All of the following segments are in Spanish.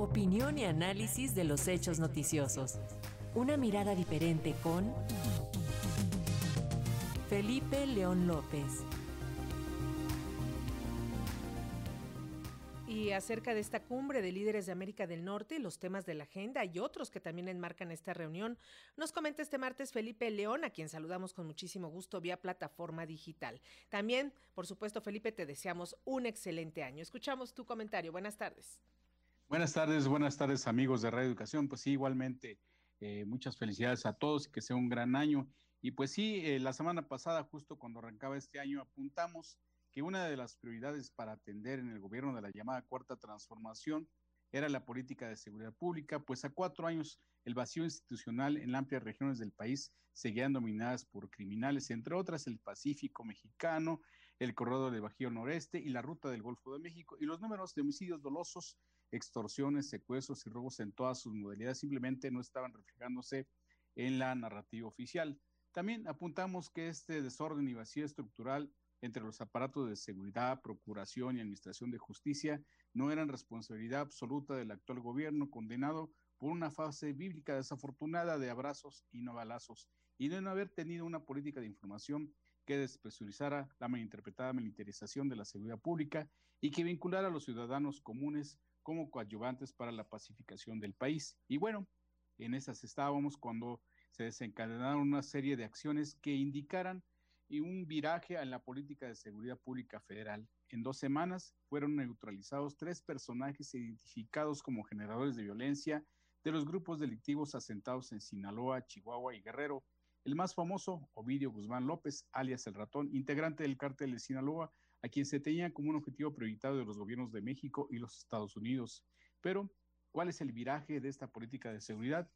Opinión y análisis de los hechos noticiosos. Una mirada diferente con Felipe León López. Y acerca de esta cumbre de líderes de América del Norte, los temas de la agenda y otros que también enmarcan esta reunión, nos comenta este martes Felipe León, a quien saludamos con muchísimo gusto vía plataforma digital. También, por supuesto, Felipe, te deseamos un excelente año. Escuchamos tu comentario. Buenas tardes. Buenas tardes, buenas tardes amigos de Radio Educación. Pues sí, igualmente, eh, muchas felicidades a todos, que sea un gran año. Y pues sí, eh, la semana pasada, justo cuando arrancaba este año, apuntamos que una de las prioridades para atender en el gobierno de la llamada cuarta transformación era la política de seguridad pública, pues a cuatro años el vacío institucional en amplias regiones del país seguían dominadas por criminales, entre otras el Pacífico mexicano, el corredor del Bajío Noreste y la ruta del Golfo de México, y los números de homicidios dolosos, extorsiones, secuestros y robos en todas sus modalidades simplemente no estaban reflejándose en la narrativa oficial. También apuntamos que este desorden y vacío estructural entre los aparatos de seguridad, procuración y administración de justicia no eran responsabilidad absoluta del actual gobierno condenado por una fase bíblica desafortunada de abrazos y no balazos, y de no haber tenido una política de información que despresurizara la malinterpretada militarización de la seguridad pública y que vinculara a los ciudadanos comunes como coadyuvantes para la pacificación del país. Y bueno, en esas estábamos cuando se desencadenaron una serie de acciones que indicaran un viraje en la política de seguridad pública federal. En dos semanas fueron neutralizados tres personajes identificados como generadores de violencia de los grupos delictivos asentados en Sinaloa, Chihuahua y Guerrero. El más famoso, Ovidio Guzmán López, alias El Ratón, integrante del cártel de Sinaloa, a quien se tenía como un objetivo prioritario de los gobiernos de México y los Estados Unidos. Pero, ¿cuál es el viraje de esta política de seguridad?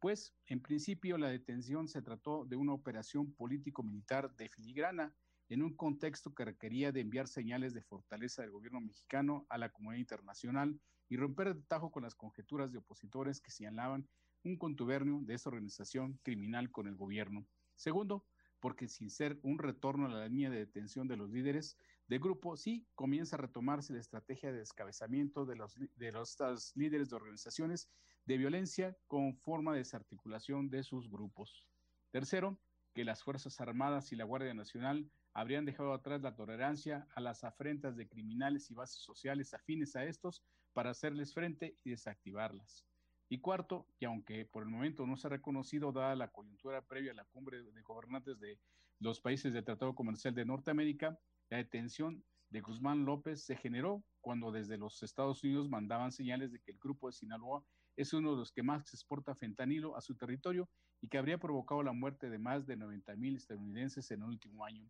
Pues, en principio, la detención se trató de una operación político-militar de filigrana en un contexto que requería de enviar señales de fortaleza del gobierno mexicano a la comunidad internacional y romper de tajo con las conjeturas de opositores que señalaban un contubernio de esa organización criminal con el gobierno. Segundo, porque sin ser un retorno a la línea de detención de los líderes del grupo, sí comienza a retomarse la estrategia de descabezamiento de los, de los líderes de organizaciones de violencia con forma de desarticulación de sus grupos. Tercero, que las Fuerzas Armadas y la Guardia Nacional habrían dejado atrás la tolerancia a las afrentas de criminales y bases sociales afines a estos para hacerles frente y desactivarlas. Y cuarto, y aunque por el momento no se ha reconocido, dada la coyuntura previa a la cumbre de gobernantes de los países del Tratado Comercial de Norteamérica, la detención de Guzmán López se generó cuando desde los Estados Unidos mandaban señales de que el grupo de Sinaloa es uno de los que más exporta fentanilo a su territorio y que habría provocado la muerte de más de 90 mil estadounidenses en el último año.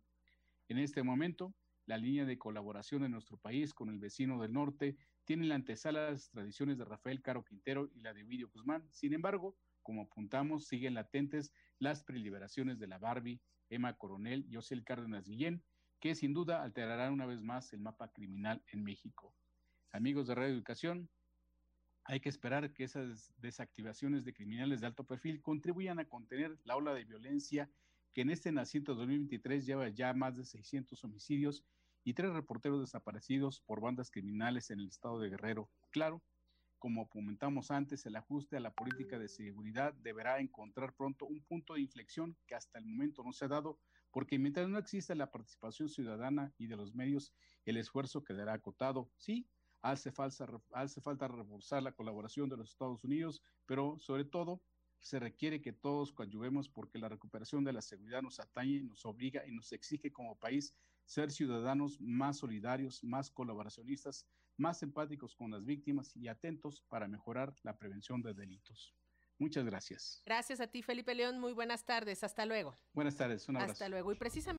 En este momento, la línea de colaboración de nuestro país con el vecino del norte tiene la antesala las tradiciones de Rafael Caro Quintero y la de Ovidio Guzmán. Sin embargo, como apuntamos, siguen latentes las preliberaciones de la Barbie, Emma Coronel y Osiel Cárdenas Guillén, que sin duda alterarán una vez más el mapa criminal en México. Amigos de Radio Educación, hay que esperar que esas desactivaciones de criminales de alto perfil contribuyan a contener la ola de violencia que en este nacimiento 2023 lleva ya más de 600 homicidios y tres reporteros desaparecidos por bandas criminales en el estado de Guerrero. Claro, como comentamos antes, el ajuste a la política de seguridad deberá encontrar pronto un punto de inflexión que hasta el momento no se ha dado, porque mientras no exista la participación ciudadana y de los medios, el esfuerzo quedará acotado. Sí, hace falta, hace falta reforzar la colaboración de los Estados Unidos, pero sobre todo se requiere que todos coadyuvemos porque la recuperación de la seguridad nos atañe, nos obliga y nos exige como país ser ciudadanos más solidarios, más colaboracionistas, más empáticos con las víctimas y atentos para mejorar la prevención de delitos. Muchas gracias. Gracias a ti, Felipe León. Muy buenas tardes. Hasta luego. Buenas tardes. Un abrazo. Hasta luego. Y precisamente